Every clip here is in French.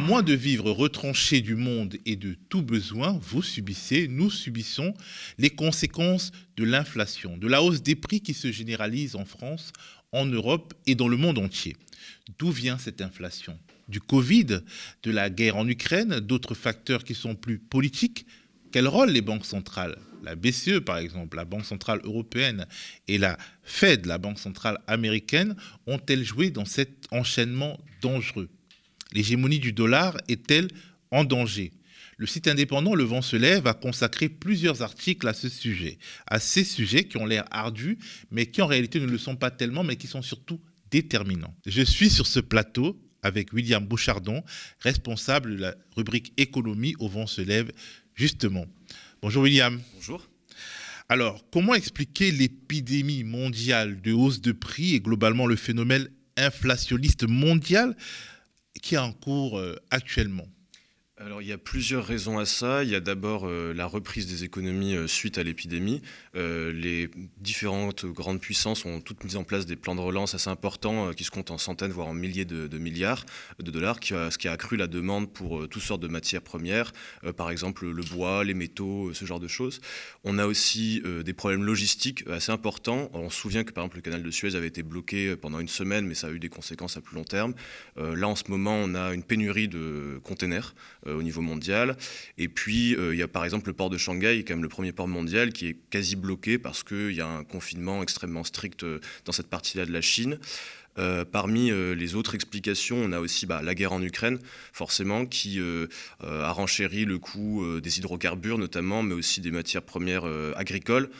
À moins de vivre retranché du monde et de tout besoin, vous subissez, nous subissons les conséquences de l'inflation, de la hausse des prix qui se généralise en France, en Europe et dans le monde entier. D'où vient cette inflation? Du Covid, de la guerre en Ukraine, d'autres facteurs qui sont plus politiques? Quel rôle les banques centrales? La BCE par exemple, la Banque centrale européenne et la Fed, la Banque centrale américaine, ont-elles joué dans cet enchaînement dangereux? L'hégémonie du dollar est-elle en danger? Le site indépendant Le Vent se lève a consacré plusieurs articles à ce sujet, à ces sujets qui ont l'air ardus, mais qui en réalité ne le sont pas tellement, mais qui sont surtout déterminants. Je suis sur ce plateau avec William Bouchardon, responsable de la rubrique économie au Vent se lève, justement. Bonjour William. Bonjour. Alors, comment expliquer l'épidémie mondiale de hausse de prix et globalement le phénomène inflationniste mondial? Qui est en cours euh, actuellement alors il y a plusieurs raisons à ça. Il y a d'abord euh, la reprise des économies euh, suite à l'épidémie. Euh, les différentes grandes puissances ont toutes mis en place des plans de relance assez importants qui se comptent en centaines voire en milliers de, milliards de dollars, ce qui a accru la demande pour toutes sortes de matières premières, par exemple le bois, les métaux, ce genre de choses. On a aussi des problèmes logistiques assez importants. On se souvient que par exemple le canal de Suez avait été bloqué pendant une semaine, mais ça a eu des conséquences à plus long terme. là en ce moment on a une pénurie de containers au niveau mondial. Et puis, euh, il y a par exemple le port de Shanghai, quand même le premier port mondial, qui est quasi bloqué parce qu'il y a un confinement extrêmement strict euh, dans cette partie-là de la Chine. Euh, parmi euh, les autres explications, on a aussi bah, la guerre en Ukraine, forcément, qui euh, a renchéri le coût des hydrocarbures notamment, mais aussi des matières premières agricoles,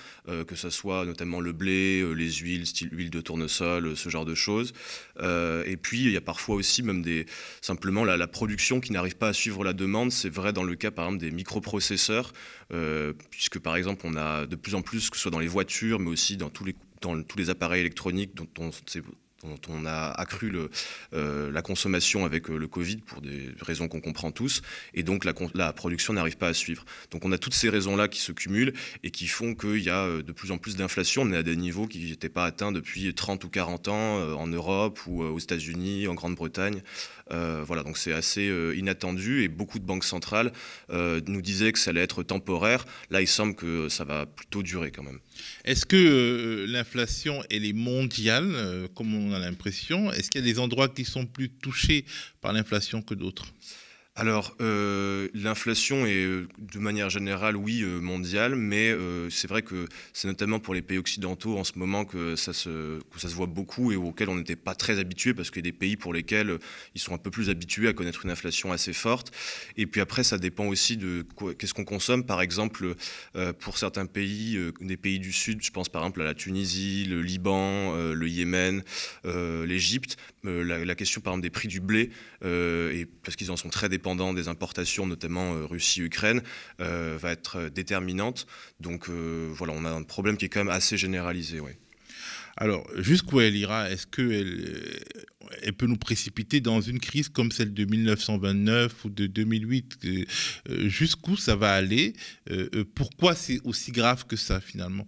que ce soit notamment le blé, les huiles, style huile de tournesol, ce genre de choses. et puis, il y a parfois aussi même simplement la, production qui n'arrive pas à suivre la demande. C'est vrai dans le cas, par exemple, des microprocesseurs, puisque, par exemple, on a de plus en plus, que ce soit dans les voitures, mais aussi dans tous les, appareils électroniques dont on dont on a accru le, euh, la consommation avec euh, le Covid pour des raisons qu'on comprend tous, et donc la, la production n'arrive pas à suivre. Donc on a toutes ces raisons-là qui se cumulent et qui font qu'il y a euh, de plus en plus d'inflation. On est à des niveaux qui n'étaient pas atteints depuis 30 ou 40 ans en Europe ou aux États-Unis, en Grande-Bretagne. Voilà, donc c'est assez inattendu et beaucoup de banques centrales nous disaient que ça allait être temporaire. Là, il semble que ça va plutôt durer quand même. Est-ce que l'inflation, elle est mondiale, comme on on a l'impression? Est-ce qu'il y a des endroits qui sont plus touchés par l'inflation que d'autres? Alors, euh, l'inflation est euh, de manière générale, oui, euh, mondiale, mais c'est vrai que c'est notamment pour les pays occidentaux en ce moment que ça se, voit beaucoup et auxquels on n'était pas très habitué parce qu'il y a des pays pour lesquels ils sont un peu plus habitués à connaître une inflation assez forte. Et puis après, ça dépend aussi de qu'est-ce qu'on consomme. Par exemple, pour certains pays, des pays du Sud, je pense par exemple à la Tunisie, le Liban, le Yémen, l'Égypte, la, la, question par exemple des prix du blé, et parce qu'ils en sont très dépendants des importations, notamment euh, Russie-Ukraine, euh, va être euh, déterminante. Donc voilà, on a un problème qui est quand même assez généralisé. Alors, jusqu'où elle ira? Est-ce qu'elle elle peut nous précipiter dans une crise comme celle de 1929 ou de 2008 Jusqu'où ça va aller? Pourquoi c'est aussi grave que ça finalement?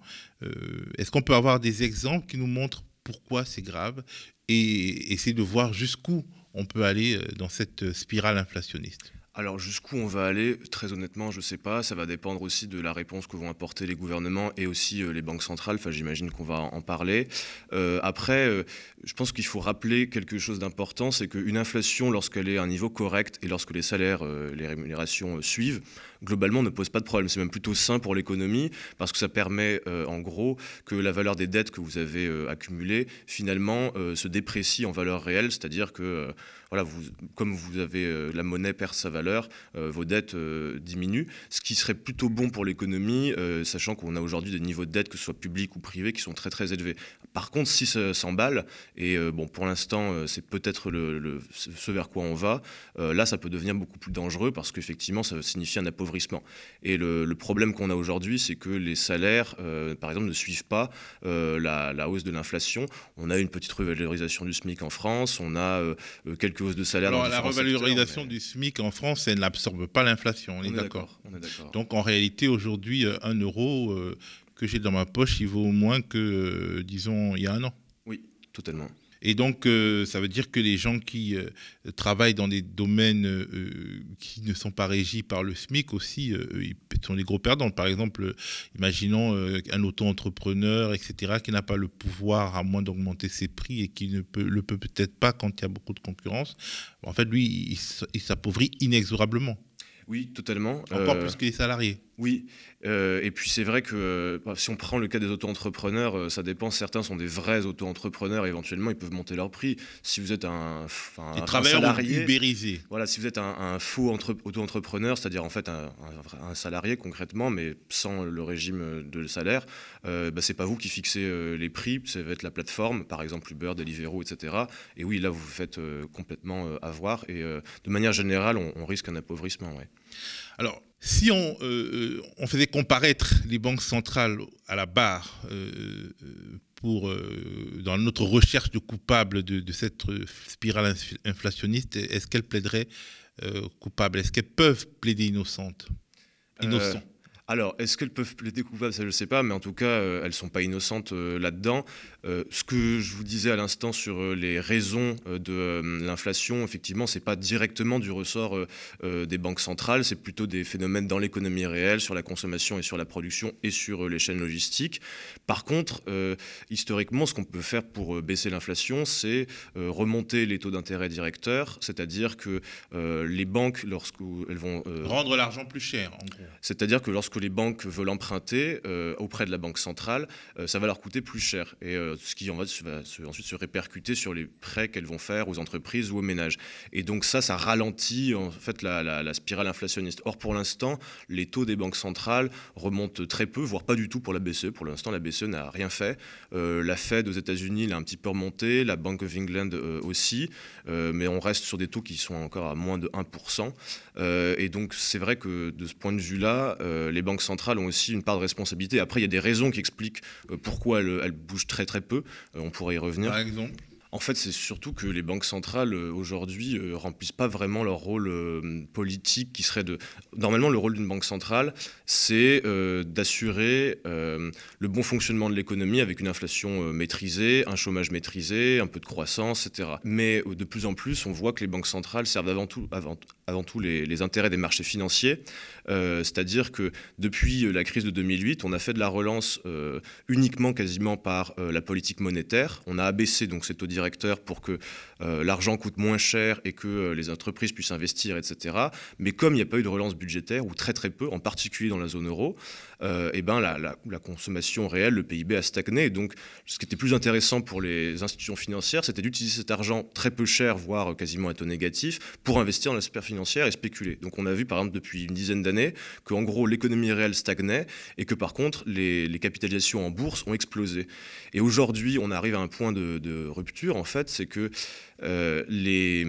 Est-ce qu'on peut avoir des exemples qui nous montrent pourquoi c'est grave? Et essayer de voir jusqu'où on peut aller euh, dans cette spirale inflationniste alors jusqu'où on va aller, très honnêtement, je ne sais pas. Ça va dépendre aussi de la réponse que vont apporter les gouvernements et aussi euh, les banques centrales. Enfin, j'imagine qu'on va en parler. Euh, après, je pense qu'il faut rappeler quelque chose d'important, c'est qu'une inflation, lorsqu'elle est à un niveau correct et lorsque les salaires, les rémunérations suivent, globalement ne pose pas de problème. C'est même plutôt sain pour l'économie parce que ça permet en gros que la valeur des dettes que vous avez accumulées finalement se déprécie en valeur réelle, c'est-à-dire que voilà, vous, comme vous avez euh, la monnaie perd sa valeur, euh, vos dettes euh, diminuent, ce qui serait plutôt bon pour l'économie, sachant qu'on a aujourd'hui des niveaux de dette, que ce soit publics ou privés, qui sont très très élevés. Par contre, si ça s'emballe, et bon, pour l'instant, c'est peut-être le, ce vers quoi on va, là, ça peut devenir beaucoup plus dangereux parce qu'effectivement, ça signifie un appauvrissement. Et le, problème qu'on a aujourd'hui, c'est que les salaires, par exemple, ne suivent pas la, la, hausse de l'inflation. On a une petite revalorisation du SMIC en France, on a quelques de salaire. Alors, la revalorisation du SMIC en France, elle n'absorbe pas l'inflation, on, est, d'accord. Donc, en réalité, aujourd'hui, euh, un euro euh, que j'ai dans ma poche, il vaut moins que, euh, disons, il y a un an. Oui, totalement. Et donc, euh, ça veut dire que les gens qui euh, travaillent dans des domaines euh, qui ne sont pas régis par le SMIC aussi, ils sont des gros perdants. Par exemple, imaginons un auto-entrepreneur, etc., qui n'a pas le pouvoir, à moins d'augmenter ses prix, et qui ne peut, le peut peut-être pas quand il y a beaucoup de concurrence. En fait, lui, il s'appauvrit inexorablement. Oui, totalement. Encore plus que les salariés. Oui, euh, et puis c'est vrai que euh, bah, si on prend le cas des auto-entrepreneurs, euh, ça dépend. Certains sont des vrais auto-entrepreneurs, éventuellement ils peuvent monter leur prix. Si vous êtes un, un salarié, ubérisés. Voilà, si vous êtes un, faux auto-entrepreneur, c'est-à-dire en fait un, salarié concrètement, mais sans le régime de salaire, bah, c'est pas vous qui fixez les prix, ça va être la plateforme, par exemple Uber, Deliveroo, etc. Et oui, là vous vous faites complètement avoir. Et de manière générale, on, risque un appauvrissement. Ouais. Alors, si on, euh, on, faisait comparaître les banques centrales à la barre euh, pour, euh, dans notre recherche de coupables de, cette spirale inflationniste, est-ce qu'elles plaideraient coupables? Est-ce qu'elles peuvent plaider innocentes? Innocent alors, est-ce qu'elles peuvent plaider coupables? Ça, je ne sais pas, mais en tout cas, elles ne sont pas innocentes là-dedans. Euh, ce que je vous disais à l'instant sur euh, les raisons euh, de l'inflation, effectivement, c'est pas directement du ressort des banques centrales, c'est plutôt des phénomènes dans l'économie réelle, sur la consommation et sur la production et sur les chaînes logistiques. Par contre, historiquement, ce qu'on peut faire pour baisser l'inflation, c'est remonter les taux d'intérêt directeurs, c'est-à-dire que les banques, lorsqu'elles vont rendre l'argent plus cher, en gros. C'est-à-dire que lorsque les banques veulent emprunter auprès de la banque centrale, ça va leur coûter plus cher. Et ce qui en va, ensuite se répercuter sur les prêts qu'elles vont faire aux entreprises ou aux ménages. Et donc ça, ça ralentit en fait la, spirale inflationniste. Or, pour l'instant, les taux des banques centrales remontent très peu, voire pas du tout pour la BCE. Pour l'instant, la BCE n'a rien fait. Euh, la Fed aux États-Unis l'a un petit peu remonté, la Bank of England euh, aussi, euh, mais on reste sur des taux qui sont encore à moins de 1%. et donc, c'est vrai que de ce point de vue-là, les banques centrales ont aussi une part de responsabilité. Après, il y a des raisons qui expliquent pourquoi elles, elles bougent très très peu. Euh, on pourrait y revenir. En fait, c'est surtout que les banques centrales euh, aujourd'hui euh, remplissent pas vraiment leur rôle politique qui serait de. Normalement, le rôle d'une banque centrale, c'est d'assurer le bon fonctionnement de l'économie avec une inflation maîtrisée, un chômage maîtrisé, un peu de croissance, etc. Mais de plus en plus, on voit que les banques centrales servent avant tout, les, intérêts des marchés financiers. C'est-à-dire que depuis la crise de 2008, on a fait de la relance uniquement quasiment par la politique monétaire. On a abaissé donc ces taux pour que euh, l'argent coûte moins cher et que euh, les entreprises puissent investir, etc. Mais comme il n'y a pas eu de relance budgétaire, ou très très peu, en particulier dans la zone euro, euh, eh ben la, consommation réelle, le PIB a stagné. donc, ce qui était plus intéressant pour les institutions financières, c'était d'utiliser cet argent très peu cher, voire quasiment à taux négatif, pour investir dans la sphère financière et spéculer. Donc, on a vu, par exemple, depuis une dizaine d'années, qu'en gros, l'économie réelle stagnait et que, par contre, les, capitalisations en bourse ont explosé. Et aujourd'hui, on arrive à un point de rupture, en fait, c'est que euh, les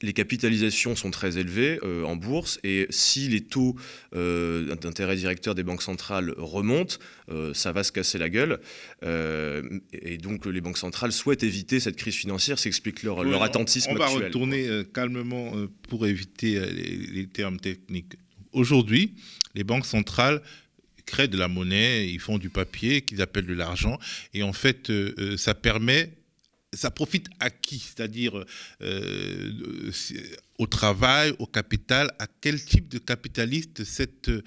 les capitalisations sont très élevées euh, en bourse et si les taux euh, d'intérêt directeur des banques centrales remontent, ça va se casser la gueule. et donc les banques centrales souhaitent éviter cette crise financière, s'explique leur, leur attentisme. On va retourner calmement pour éviter les, termes techniques. Aujourd'hui, les banques centrales créent de la monnaie, ils font du papier qu'ils appellent de l'argent et en fait ça permet ça profite à qui? C'est-à-dire euh, au travail, au capital, à quel type de capitaliste cette euh,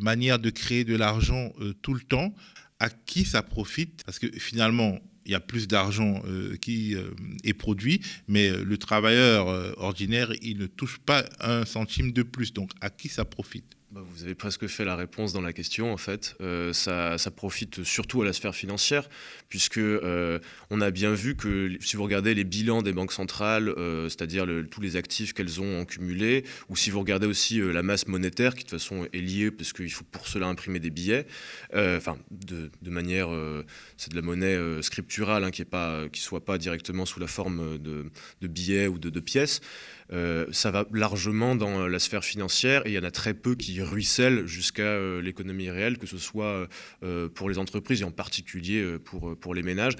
manière de créer de l'argent euh, tout le temps, à qui ça profite? Parce que finalement, il y a plus d'argent qui est produit, mais le travailleur ordinaire, il ne touche pas un centime de plus. Donc à qui ça profite? Bah, vous avez presque fait la réponse dans la question, en fait. Euh, ça, profite surtout à la sphère financière, puisque euh, on a bien vu que si vous regardez les bilans des banques centrales, euh, c'est-à-dire tous les actifs qu'elles ont cumulés, ou si vous regardez aussi la masse monétaire, qui de toute façon est liée, parce qu'il faut pour cela imprimer des billets, enfin, de, manière, c'est de la monnaie scripturale, hein, qui ne soit pas directement sous la forme de, billets ou de pièces. Ça va largement dans la sphère financière et il y en a très peu qui ruisselle jusqu'à euh, l'économie réelle, que ce soit euh, pour les entreprises et en particulier euh, pour, pour les ménages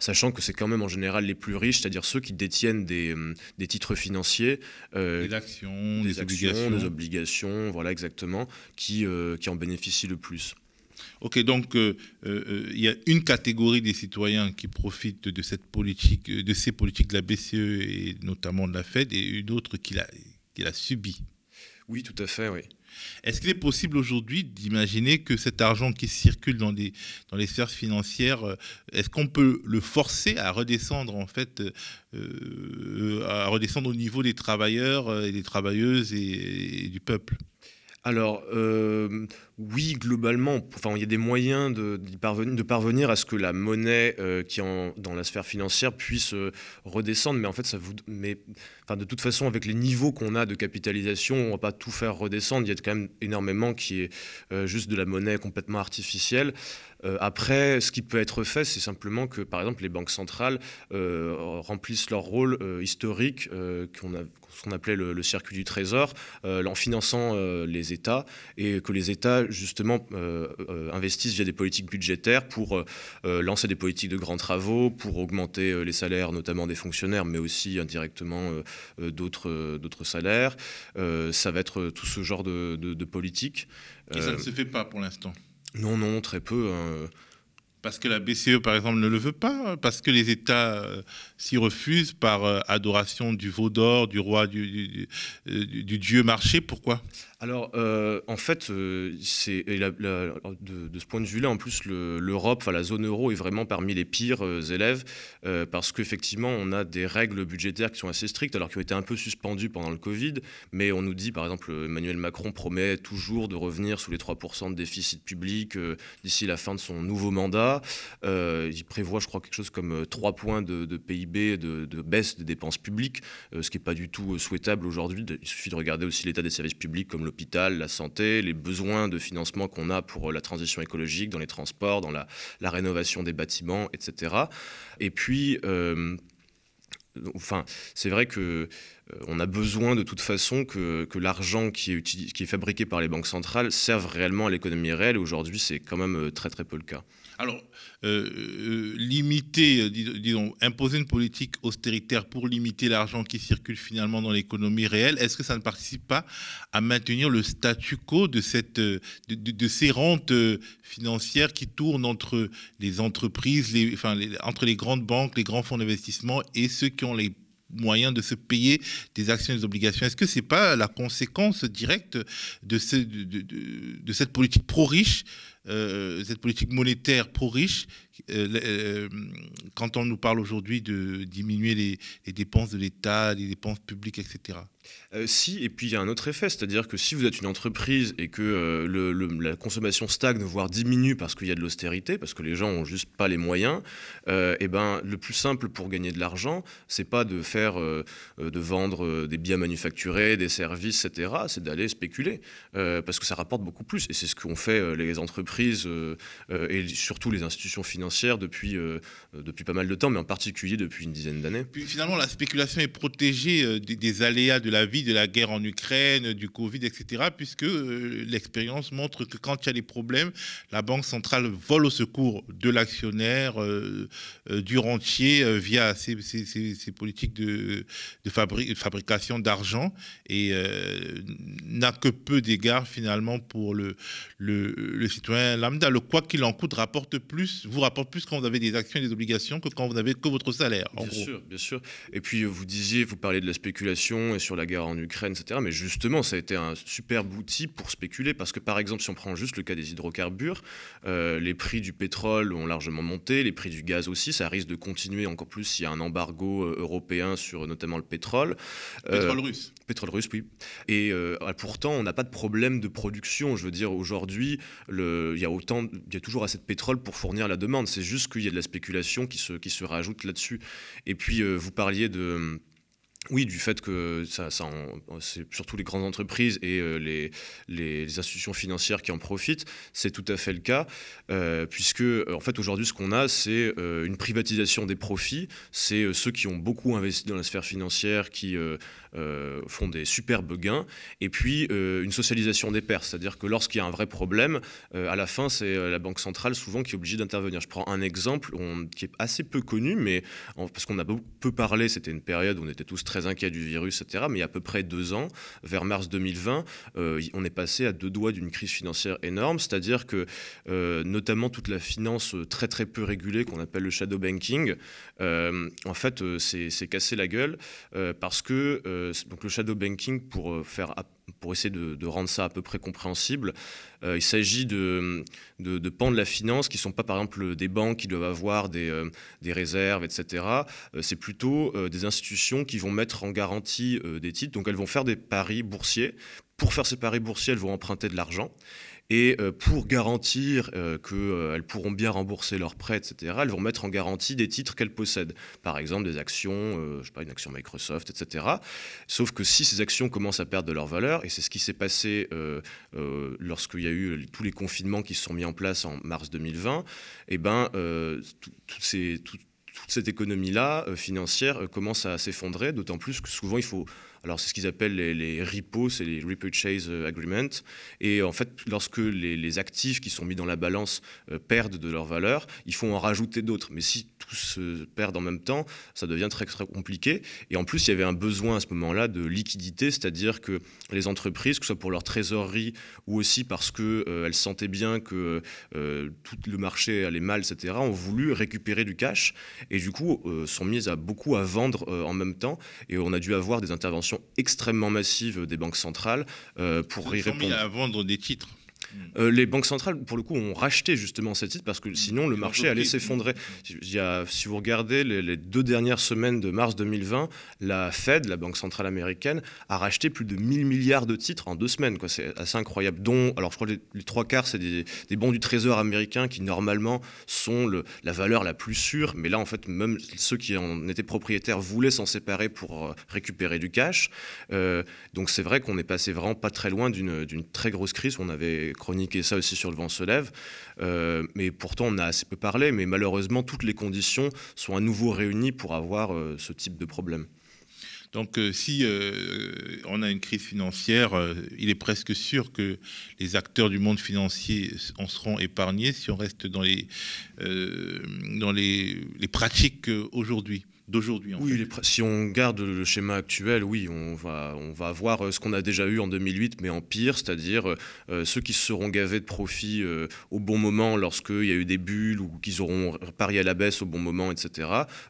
sachant que c'est quand même en général les plus riches, c'est-à-dire ceux qui détiennent des, des titres financiers, des actions, des, obligations. des obligations, voilà exactement, qui, qui en bénéficient le plus. Ok, donc euh, euh, il y a une catégorie des citoyens qui profitent de cette politique, de ces politiques de la BCE et notamment de la Fed, et une autre qui l'a, qui l'a subie. Oui, tout à fait, oui. Est-ce qu'il est possible aujourd'hui d'imaginer que cet argent qui circule dans les, dans les sphères financières, euh, est-ce qu'on peut le forcer à redescendre en fait, à redescendre au niveau des travailleurs et des travailleuses et du peuple? Alors, euh, oui, globalement, enfin, il y a des moyens de, parvenir, à ce que la monnaie euh, qui est dans la sphère financière puisse euh, redescendre, mais en fait, ça mais, enfin, de toute façon, avec les niveaux qu'on a de capitalisation, on ne va pas tout faire redescendre. Il y a quand même énormément qui est juste de la monnaie complètement artificielle. après, ce qui peut être fait, c'est simplement que, par exemple, les banques centrales remplissent leur rôle historique qu'on ce qu'on appelait le, circuit du trésor, euh, en finançant euh, les États, et que les États, justement, euh, investissent via des politiques budgétaires pour lancer des politiques de grands travaux, pour augmenter les salaires, notamment des fonctionnaires, mais aussi indirectement d'autres salaires. ça va être tout ce genre de, de, politique. Et ça ne se fait pas pour l'instant Non, non, très peu. Hein. Parce que la BCE, par exemple, ne le veut pas, parce que les États euh, s'y refusent par euh, adoration du veau d'or, du roi, du, du, dieu marché. Pourquoi? Alors, euh, en fait, c'est de, ce point de vue-là, en plus, l'Europe, enfin la zone euro, est vraiment parmi les pires élèves parce qu'effectivement, on a des règles budgétaires qui sont assez strictes, alors qui ont été un peu suspendues pendant le Covid. Mais on nous dit, par exemple, Emmanuel Macron promet toujours de revenir sous les 3% de déficit public d'ici la fin de son nouveau mandat. Euh, il prévoit, je crois, quelque chose comme 3 euh, points de, PIB de, baisse des dépenses publiques, euh, ce qui n'est pas du tout souhaitable aujourd'hui. Il suffit de regarder aussi l'état des services publics comme l'hôpital, la santé, les besoins de financement qu'on a pour la transition écologique, dans les transports, dans la, rénovation des bâtiments, etc. Et puis... Enfin, c'est vrai que on a besoin de toute façon que, l'argent qui est, qui est fabriqué par les banques centrales serve réellement à l'économie réelle. Aujourd'hui, c'est quand même très très peu le cas. Alors, euh, euh, limiter, euh, disons, imposer une politique austéritaire pour limiter l'argent qui circule finalement dans l'économie réelle, est-ce que ça ne participe pas à maintenir le statu quo de, cette, de, ces rentes financières qui tournent entre les entreprises, entre les grandes banques, les grands fonds d'investissement et ceux qui ont les moyens de se payer des actions et des obligations? Est-ce que ce n'est pas la conséquence directe de, de, cette politique pro-riche cette politique monétaire pro-riche, euh, euh, quand on nous parle aujourd'hui de diminuer les, dépenses de l'État, les dépenses publiques, etc. si, et puis il y a un autre effet, c'est-à-dire que si vous êtes une entreprise et que la consommation stagne, voire diminue parce qu'il y a de l'austérité, parce que les gens n'ont juste pas les moyens, et eh ben, le plus simple pour gagner de l'argent, c'est pas de faire, de vendre des biens manufacturés, des services, etc., c'est d'aller spéculer, parce que ça rapporte beaucoup plus. Et c'est ce qu'ont fait les entreprises euh, euh, et surtout les institutions financières depuis, euh, depuis pas mal de temps, mais en particulier depuis une dizaine d'années. Puis finalement, la spéculation est protégée des, aléas de la vie, de la guerre en Ukraine, du Covid, etc., puisque l'expérience montre que quand il y a des problèmes, la Banque centrale vole au secours de l'actionnaire, du rentier, via ses, politiques de, de fabrication d'argent, et n'a que peu d'égards finalement pour le citoyen lambda, le quoi qu'il en coûte rapporte plus, vous rapporte plus quand vous avez des actions et des obligations que quand vous n'avez que votre salaire. bien sûr, bien sûr. Et puis vous disiez, vous parlez de la spéculation et sur la guerre en Ukraine, etc. Mais justement, ça a été un superbe outil pour spéculer parce que par exemple, si on prend juste le cas des hydrocarbures, euh, les prix du pétrole ont largement monté, les prix du gaz aussi, ça risque de continuer encore plus s'il y a un embargo euh, européen sur notamment le pétrole. Pétrole euh, russe. Pétrole russe, oui. Et pourtant, on n'a pas de problème de production. Je veux dire, aujourd'hui, le il y a autant, il y a toujours assez de pétrole pour fournir la demande. C'est juste qu'il y a de la spéculation qui se, rajoute là-dessus. Et puis, euh, vous parliez de oui, du fait que c'est surtout les grandes entreprises et euh, les, institutions financières qui en profitent, c'est tout à fait le cas, euh, puisque en fait aujourd'hui ce qu'on a, c'est euh, une privatisation des profits, c'est ceux qui ont beaucoup investi dans la sphère financière qui font des superbes gains, et puis une socialisation des pertes, c'est-à-dire que lorsqu'il y a un vrai problème, à la fin c'est la banque centrale souvent qui est obligée d'intervenir. Je prends un exemple qui est assez peu connu, mais parce qu'on a peu parlé, c'était une période où on était tous très très du virus, etc. Mais il y a à peu près deux ans, vers mars 2020, on est passé à deux doigts d'une crise financière énorme, c'est-à-dire que notamment toute la finance très très peu régulée qu'on appelle le shadow banking, en fait, c'est cassé la gueule parce que donc le shadow banking, pour faire pour essayer de, rendre ça à peu près compréhensible. Euh, il s'agit de, de, pans de la finance qui ne sont pas par exemple des banques qui doivent avoir des, euh, réserves, etc. Euh, c'est plutôt des institutions qui vont mettre en garantie des titres. Donc elles vont faire des paris boursiers. Pour faire ces paris boursiers, elles vont emprunter de l'argent. Et euh, pour garantir euh, qu'elles euh, pourront bien rembourser leurs prêts, etc., elles vont mettre en garantie des titres qu'elles possèdent. Par exemple, des actions, je sais pas, une action Microsoft, etc. Sauf que si ces actions commencent à perdre de leur valeur, et c'est ce qui s'est passé lorsqu'il y a eu tous les confinements qui se sont mis en place en mars 2020, et eh ben, toute cette économie-là financière commence à s'effondrer, d'autant plus que souvent il faut alors c'est ce qu'ils appellent les, repos, c'est les repurchase euh, agreements. Et en fait, lorsque les, actifs qui sont mis dans la balance euh, perdent de leur valeur, il faut en rajouter d'autres. Mais si tous se perdent en même temps, ça devient très, très compliqué. Et en plus, il y avait un besoin à ce moment-là de liquidité, c'est-à-dire que les entreprises, que ce soit pour leur trésorerie ou aussi parce qu'elles euh, sentaient bien que tout le marché allait mal, etc., ont voulu récupérer du cash et du coup sont mises à beaucoup à vendre en même temps. Et on a dû avoir des interventions extrêmement massive des banques centrales euh, pour y répondre. à vendre des titres. Euh, les banques centrales, pour le coup, ont racheté justement ces titres parce que sinon le marché allait s'effondrer. Si vous regardez les, deux dernières semaines de mars 2020, la Fed, la Banque centrale américaine, a racheté plus de 1000 milliards de titres en deux semaines. C'est assez incroyable. Dont, alors je crois que les, trois quarts, c'est des, bons du Trésor américain qui normalement sont le, la valeur la plus sûre. Mais là, en fait, même ceux qui en étaient propriétaires voulaient s'en séparer pour euh, récupérer du cash. Euh, donc c'est vrai qu'on est passé vraiment pas très loin d'une très grosse crise. On avait chroniquer ça aussi sur Le Vent se lève. Euh, mais pourtant, on a assez peu parlé. Mais malheureusement, toutes les conditions sont à nouveau réunies pour avoir euh, ce type de problème. Donc, euh, si on a une crise financière, il est presque sûr que les acteurs du monde financier en seront épargnés si on reste dans les, dans les, les pratiques aujourd'hui d'aujourd'hui. Oui, si on garde le schéma actuel, oui, on va, on va avoir euh, ce qu'on a déjà eu en 2008, mais en pire, c'est-à-dire euh, euh, ceux qui se seront gavés de profit au bon moment lorsqu'il y a eu des bulles ou qu'ils auront parié à la baisse au bon moment, etc.,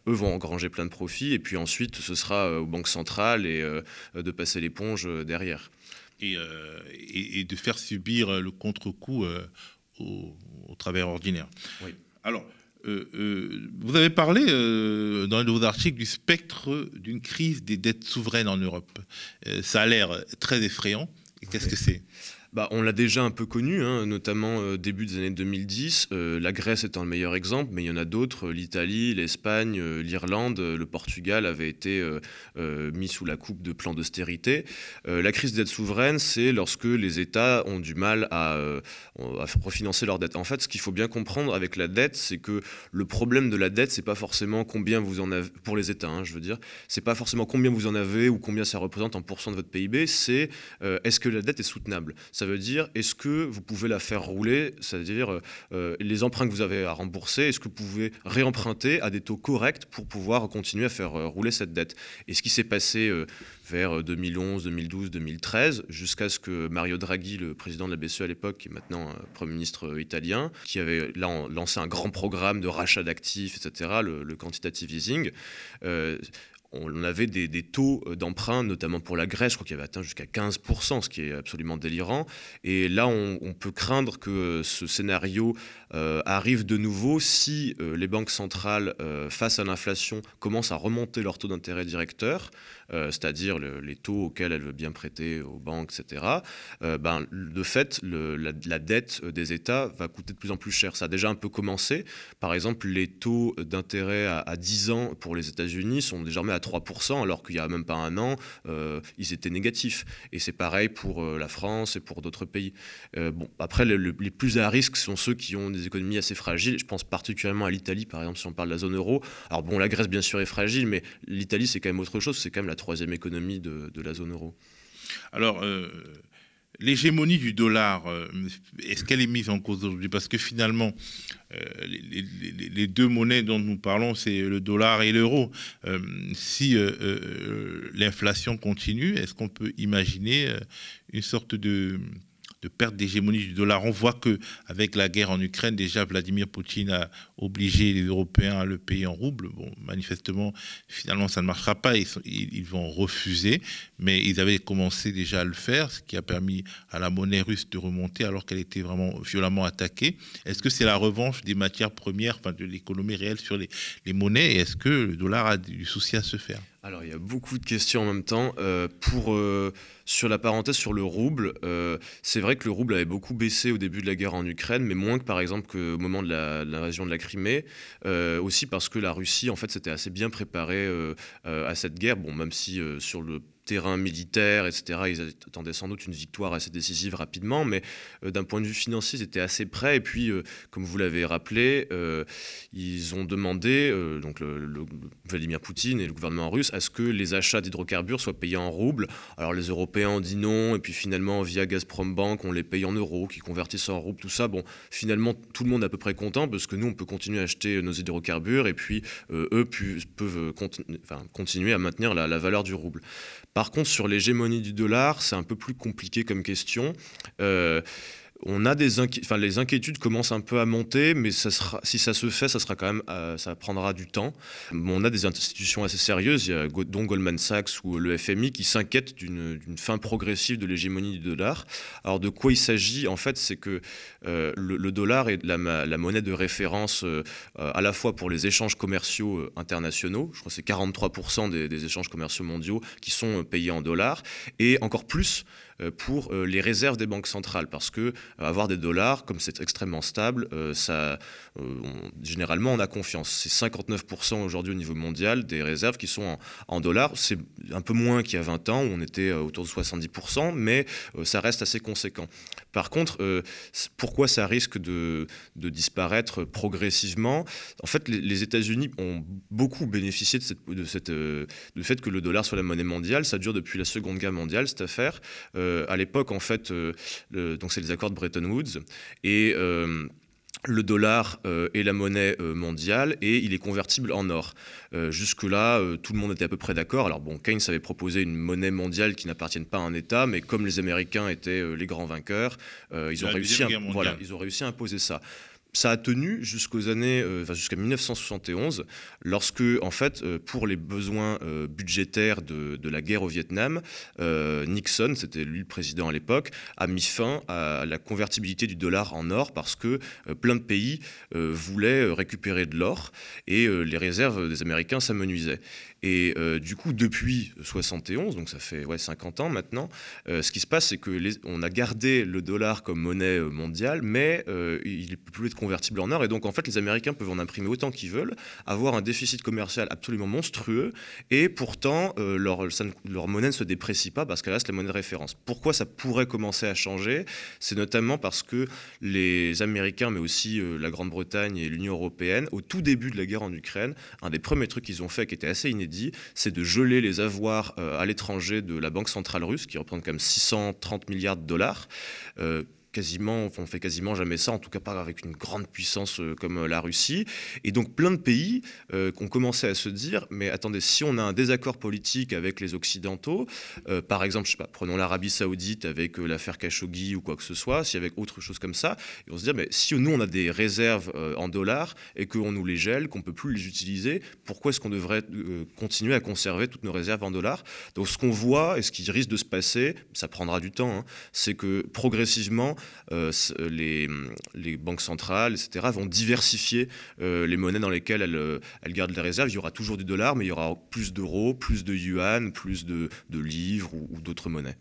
eux vont engranger plein de profits, et puis ensuite, ce sera aux banques centrales et de passer l'éponge derrière. Et, et, de faire subir le contre-coup aux, aux travailleurs ordinaires. Oui. Alors, euh, euh, vous avez parlé euh, dans un de vos articles du spectre d'une crise des dettes souveraines en Europe. ça a l'air très effrayant. Qu'est-ce que c'est? Bah, on l'a déjà un peu connu, hein, notamment euh, début des années 2010. Euh, la Grèce étant le meilleur exemple, mais il y en a d'autres. L'Italie, l'Espagne, euh, l'Irlande, le Portugal avaient été mis sous la coupe de plans d'austérité. la crise dette souveraine, c'est lorsque les États ont du mal à, refinancer leur dette. En fait, ce qu'il faut bien comprendre avec la dette, c'est que le problème de la dette, c'est pas forcément combien vous en avez pour les États, hein, je veux dire, c'est pas forcément combien vous en avez ou combien ça représente en pourcent de votre PIB. C'est est-ce que la dette est soutenable? Veut dire est-ce que vous pouvez la faire rouler, c'est-à-dire euh, les emprunts que vous avez à rembourser, est-ce que vous pouvez réemprunter à des taux corrects pour pouvoir continuer à faire euh, rouler cette dette? Et ce qui s'est passé euh, vers 2011, 2012, 2013, jusqu'à ce que Mario Draghi, le président de la BCE à l'époque, qui est maintenant Premier ministre italien, qui avait lancé un grand programme de rachat d'actifs, etc., le quantitative easing, on avait des, taux euh, d'emprunt, notamment pour la Grèce, je crois qu'il avait atteint jusqu'à 15%, ce qui est absolument délirant. Et là, on, peut craindre que euh, ce scénario euh, arrive de nouveau si les banques centrales, face à l'inflation, commencent à remonter leur taux d'intérêt directeur, c'est-à-dire les taux auxquels elles veulent bien prêter aux banques, etc. ben, de fait, la, dette des États va coûter de plus en plus cher. Ça a déjà un peu commencé. Par exemple, les taux d'intérêt à, à 10 ans pour les États-Unis sont désormais à 3%, alors qu'il n'y a même pas un an, euh, ils étaient négatifs. Et c'est pareil pour euh, la France et pour d'autres pays. Euh, bon, après, les plus à risque sont ceux qui ont des économies assez fragiles. Je pense particulièrement à l'Italie, par exemple, si on parle de la zone euro. Alors bon, la Grèce, bien sûr, est fragile, mais l'Italie, c'est quand même autre chose. C'est quand même la troisième économie de, la zone euro. Alors, L'hégémonie du dollar, euh, est-ce qu'elle est mise en cause aujourd'hui? Parce que finalement, euh, les, deux monnaies dont nous parlons, c'est le dollar et l'euro. Euh, si l'inflation continue, est-ce qu'on peut imaginer une sorte de de perte d'hégémonie du dollar. On voit que avec la guerre en Ukraine, déjà Vladimir Poutine a obligé les Européens à le payer en rouble. Bon, manifestement, finalement, ça ne marchera pas. Ils, vont refuser, mais ils avaient commencé déjà à le faire, ce qui a permis à la monnaie russe de remonter alors qu'elle était vraiment violemment attaquée. Est-ce que c'est la revanche des matières premières, enfin de l'économie réelle sur les, monnaies, est-ce que le dollar a du souci à se faire? Alors il y a beaucoup de questions en même temps. Euh, euh, sur la parenthèse sur le rouble, euh, c'est vrai que le rouble avait beaucoup baissé au début de la guerre en Ukraine, mais moins que par exemple qu'au moment de l'invasion de, la Crimée. aussi parce que la Russie en fait s'était assez bien préparée à cette guerre. Même si sur le terrain militaire, etc. Ils attendaient sans doute une victoire assez décisive rapidement, mais euh, d'un point de vue financier, ils étaient assez prêts. Et puis, euh, comme vous l'avez rappelé, euh, ils ont demandé, donc Vladimir Poutine et le gouvernement russe, à ce que les achats d'hydrocarbures soient payés en roubles. Alors les Européens ont dit non, et puis finalement, via Gazprom Bank, on les paye en euros, qui convertissent en roubles, tout ça. Bon, finalement, tout le monde est à peu près content, parce que nous, on peut continuer à acheter nos hydrocarbures, et puis eux peuvent continuer à maintenir la valeur du rouble. Par contre, sur l'hégémonie du dollar, c'est un peu plus compliqué comme question. Euh, on a des enfin, les inquiétudes commencent un peu à monter, mais si ça se fait, ça sera quand même, euh, ça prendra du temps. On a des institutions assez sérieuses, dont Goldman Sachs ou le FMI, qui s'inquiètent d'une fin progressive de l'hégémonie du dollar. Alors de quoi il s'agit En fait, c'est que euh, le, dollar est la, monnaie de référence euh, à la fois pour les échanges commerciaux internationaux. Je crois que c'est 43% des, échanges commerciaux mondiaux qui sont payés en dollars, et encore plus pour euh, les réserves des banques centrales. Parce que euh, avoir des dollars, comme c'est extrêmement stable, ça, généralement on a confiance. C'est 59% aujourd'hui au niveau mondial des réserves qui sont en, dollars. C'est un peu moins qu'il y a 20 ans où on était autour de 70%, mais ça reste assez conséquent. Par contre, pourquoi ça risque de, disparaître progressivement? En fait, les, États-Unis ont beaucoup bénéficié de, cette, de cette, du fait que le dollar soit la monnaie mondiale. Ça dure depuis la Seconde Guerre mondiale, cette affaire. Euh, à l'époque, en fait, euh, donc c'est les accords de Bretton Woods. Et euh, le dollar est la monnaie mondiale et il est convertible en or. Jusque-là, tout le monde était à peu près d'accord. Alors bon, Keynes avait proposé une monnaie mondiale qui n'appartienne pas à un État, mais comme les Américains étaient les grands vainqueurs, ils, ont réussi voilà, ils ont réussi à imposer ça ça a tenu jusqu'aux années, euh, jusqu'à 1971, lorsque, en fait, euh, pour les besoins euh, budgétaires de, la guerre au Vietnam, Nixon, c'était lui le président à l'époque, a mis fin à la convertibilité du dollar en or parce que plein de pays voulaient récupérer de l'or et les réserves des Américains s'amenuisaient. Et du coup, depuis 71, donc ça fait ouais, 50 ans maintenant, ce qui se passe, c'est que on a gardé le dollar comme monnaie mondiale, mais il ne peut plus être convertible en or. Et donc, en fait, les Américains peuvent en imprimer autant qu'ils veulent, avoir un déficit commercial absolument monstrueux, et pourtant, euh, leur, leur monnaie ne se déprécie pas parce qu'elle reste la monnaie de référence. Pourquoi ça pourrait commencer à changer? C'est notamment parce que les Américains, mais aussi euh, la Grande-Bretagne et l'Union européenne, au tout début de la guerre en Ukraine, un des premiers trucs qu'ils ont fait, qui était assez inédit, c'est de geler les avoirs euh, à l'étranger de la Banque centrale russe, qui représente quand même 630 milliards de dollars quasiment, on fait quasiment jamais ça, en tout cas pas avec une grande puissance euh, comme euh, la Russie. Et donc plein de pays euh, ont commencé à se dire, mais attendez, si on a un désaccord politique avec les Occidentaux, par exemple, je sais pas, prenons l'Arabie Saoudite avec l'affaire Khashoggi ou quoi que ce soit, si avec autre chose comme ça, et on se dit, mais si nous on a des réserves en dollars et qu'on nous les gèle, qu'on peut plus les utiliser, pourquoi est-ce qu'on devrait continuer à conserver toutes nos réserves en dollars? Donc ce qu'on voit et ce qui risque de se passer, ça prendra du temps, hein, c'est que progressivement, euh, les, les, banques centrales, etc., vont diversifier euh, les monnaies dans lesquelles elles, elles, gardent les réserves. Il y aura toujours du dollar, mais il y aura plus d'euros, plus de yuan, plus de, de livres ou, d'autres monnaies.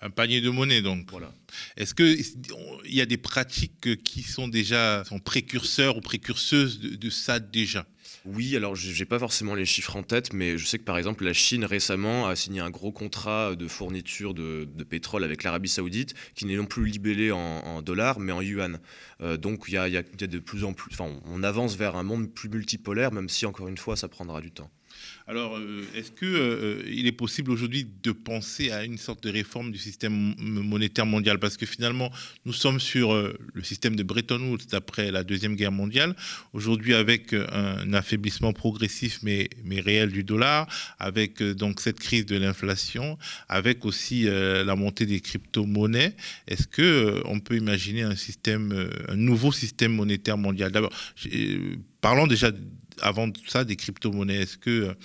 Un panier de monnaie, donc. Voilà. Est-ce qu'il y a des pratiques qui sont déjà sont précurseurs ou précurseuses de, ça déjà? Oui, alors je n'ai pas forcément les chiffres en tête, mais je sais que par exemple la Chine récemment a signé un gros contrat de fourniture de, pétrole avec l'Arabie Saoudite, qui n'est non plus libellé en, dollars, mais en yuan. Euh, donc il y, a, de plus en plus, enfin, on avance vers un monde plus multipolaire, même si encore une fois ça prendra du temps. Alors, euh, est-ce qu'il euh, il est possible aujourd'hui de penser à une sorte de réforme du système monétaire mondial? Parce que finalement, nous sommes sur euh, le système de Bretton Woods d'après la Deuxième Guerre mondiale. Aujourd'hui, avec un affaiblissement progressif mais, réel du dollar, avec donc cette crise de l'inflation, avec aussi la montée des crypto-monnaies, est-ce qu'on peut imaginer un, un nouveau système monétaire mondial? D'abord, parlons déjà avant tout ça des crypto-monnaies Est-ce qu'elles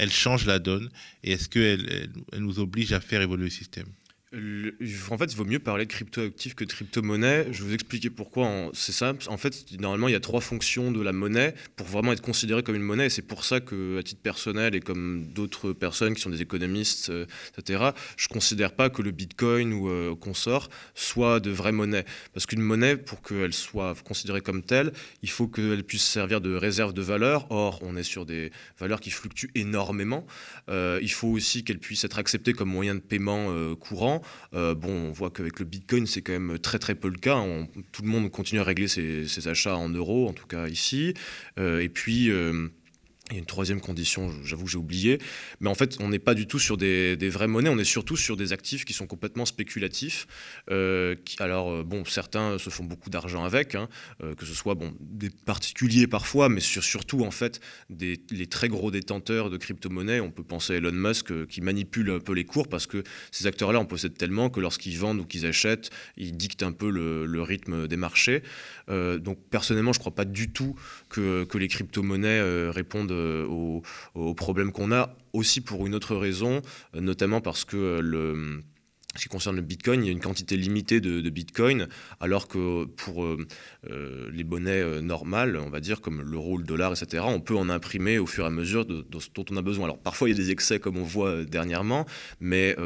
euh, changent la donne et est-ce qu'elles nous obligent à faire évoluer le système? En fait, il vaut mieux parler de crypto-actifs que de crypto-monnaie. Je vais vous expliquer pourquoi. C'est simple. En fait, normalement, il y a trois fonctions de la monnaie pour vraiment être considérée comme une monnaie. C'est pour ça que, à titre personnel et comme d'autres personnes qui sont des économistes, euh, etc., je ne considère pas que le bitcoin ou euh, consort soit de vraie monnaie. Parce qu'une monnaie, pour qu'elle soit considérée comme telle, il faut qu'elle puisse servir de réserve de valeur. Or, on est sur des valeurs qui fluctuent énormément. Euh, il faut aussi qu'elle puisse être acceptée comme moyen de paiement courant euh, bon, on voit qu'avec le Bitcoin, c'est quand même très très peu le cas. tout le monde continue à régler ses, achats en euros, en tout cas ici. Euh, et puis euh, il y a une troisième condition, j'avoue que j'ai oublié, mais en fait on n'est pas du tout sur des, vraies monnaies, on est surtout sur des actifs qui sont complètement spéculatifs. Euh, alors euh, bon, certains se font beaucoup d'argent avec, hein, euh, que ce soit bon des particuliers parfois, mais surtout en fait des, les très gros détenteurs de crypto-monnaies. On peut penser à Elon Musk qui manipule un peu les cours parce que ces acteurs-là en possèdent tellement que lorsqu'ils vendent ou qu'ils achètent, ils dictent un peu le, rythme des marchés. donc personnellement, je ne crois pas du tout que, que les crypto-monnaies répondent euh, aux, problèmes qu'on a, aussi pour une autre raison, euh, notamment parce que euh, le ce qui concerne le Bitcoin, il y a une quantité limitée de, Bitcoin, alors que pour les monnaies normales, on va dire comme l'euro, le dollar, etc., on peut en imprimer au fur et à mesure de, dont on a besoin. Alors parfois il y a des excès comme on voit dernièrement, mais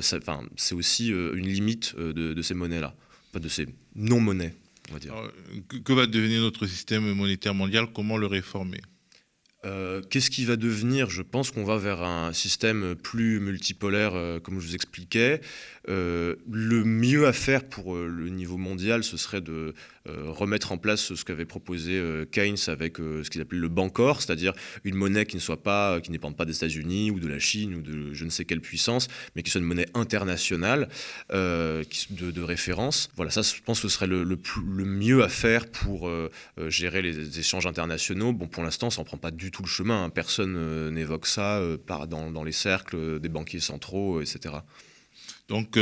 c'est aussi une limite de, ces monnaies-là, pas de ces non-monnaies. On va dire. que va devenir notre système monétaire mondial? Comment le réformer? Euh, qu'est-ce qui va devenir? Je pense qu'on va vers un système plus multipolaire, euh, comme je vous expliquais. Euh, le mieux à faire pour le niveau mondial, ce serait de remettre en place ce qu'avait proposé Keynes avec ce qu'il appelait le Bancor, c'est-à-dire une monnaie qui ne soit pas, qui pas des États-Unis ou de la Chine ou de je ne sais quelle puissance, mais qui soit une monnaie internationale de, référence. Voilà, ça, je pense que ce serait le, le mieux à faire pour gérer les échanges internationaux. Bon, pour l'instant, ça n'en prend pas du tout le chemin. Hein. Personne euh, n'évoque ça euh, dans, dans, les cercles des banquiers centraux, etc. Donc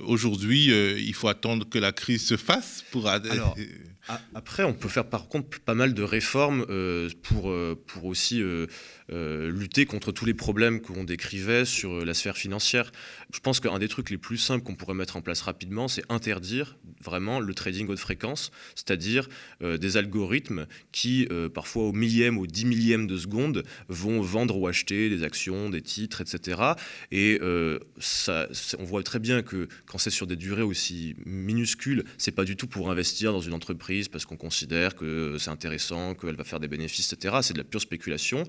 aujourd'hui, il faut attendre que la crise se fasse pour... Alors, après, on peut faire par contre pas mal de réformes pour, pour aussi lutter contre tous les problèmes qu'on décrivait sur la sphère financière. Je pense qu'un des trucs les plus simples qu'on pourrait mettre en place rapidement, c'est interdire vraiment le trading haute fréquence, c'est-à-dire euh, des algorithmes qui, euh, parfois au millième, au dix millième de seconde, vont vendre ou acheter des actions, des titres, etc. Et euh, on voit très bien que quand c'est sur des durées aussi minuscules, c'est pas du tout pour investir dans une entreprise parce qu'on considère que c'est intéressant, qu'elle va faire des bénéfices, etc. C'est de la pure spéculation.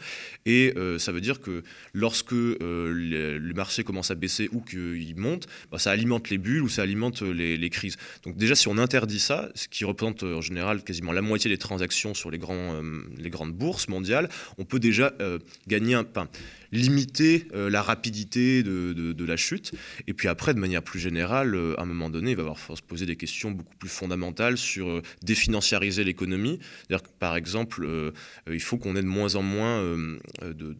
Ça veut dire que lorsque le, marché commence à baisser ou qu'il monte, bah, ça alimente les bulles ou ça alimente les, les crises. Donc déjà, si on interdit ça, ce qui représente euh, en général quasiment la moitié des transactions sur les, euh, grandes bourses mondiales, on peut déjà euh, gagner un pain limiter euh, la rapidité de, la chute. Et puis après, de manière plus générale, euh, à un moment donné, il va falloir se poser des questions beaucoup plus fondamentales sur euh, définanciariser l'économie. Par exemple, il faut qu'on ait de moins en moins de,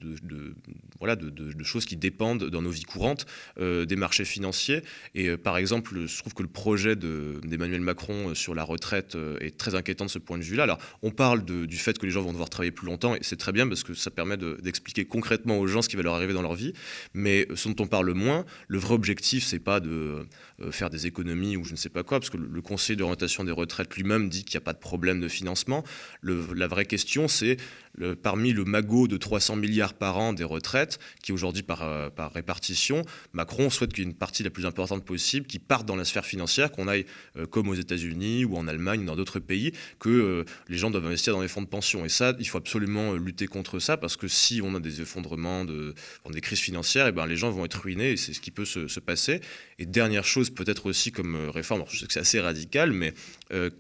voilà, de, choses qui dépendent dans nos vies courantes des marchés financiers. Et par exemple, je trouve que le projet d'Emmanuel Macron sur la retraite est très inquiétant de ce point de vue-là. Alors, on parle du fait que les gens vont devoir travailler plus longtemps, et c'est très bien parce que ça permet d'expliquer concrètement aux gens ce qui va leur arriver dans leur vie. Mais ce dont on parle moins, le vrai objectif, c'est pas de faire des économies ou je ne sais pas quoi, parce que le Conseil d'orientation des retraites lui-même dit qu'il n'y a pas de problème de financement. la vraie question, c'est parmi le magot de 300 milliards par an des retraites, qui aujourd'hui par, euh, par répartition, Macron souhaite qu'il partie la plus importante possible qui parte dans la sphère financière, qu'on aille euh, comme aux États-Unis ou en Allemagne ou dans d'autres pays, que euh, les gens doivent investir dans les fonds de pension. Et ça, il faut absolument lutter contre ça, parce que si on a des effondrements, de, des crises financières, et eh ben, les gens vont être ruinés, et c'est ce qui peut se, se, passer. Et dernière chose, peut-être aussi comme réforme, je sais que c'est assez radical, mais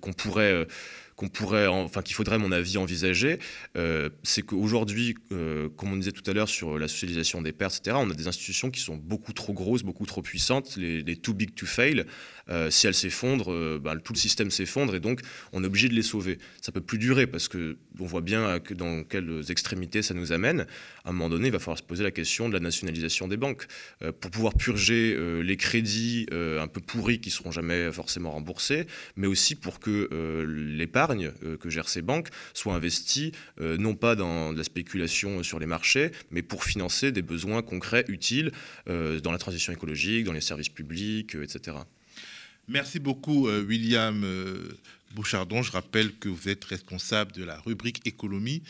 qu'on pourrait qu'on pourrait, enfin qu'il faudrait, à mon avis, envisager, euh, c'est qu'aujourd'hui, euh, comme on disait tout à l'heure sur la socialisation des pertes, etc., on a des institutions qui sont beaucoup trop grosses, beaucoup trop puissantes, les, too big to fail. Euh, si elles s'effondrent, bah, tout le système s'effondre et donc on est obligé de les sauver. Ça peut plus durer parce que on voit bien que dans quelles extrémités ça nous amène. À un moment donné, il va falloir se poser la question de la nationalisation des banques pour pouvoir purger les crédits un peu pourris qui seront jamais forcément remboursés, mais aussi pour que l'épargne euh, que gèrent ces banques soit investie euh, non pas dans la spéculation sur les marchés, mais pour financer des besoins concrets, utiles euh, dans la transition écologique, dans les services publics, etc. Merci beaucoup, William Bouchardon. Je rappelle que vous êtes responsable de la rubrique économie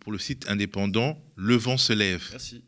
pour le site indépendant Le Vent se lève. Merci.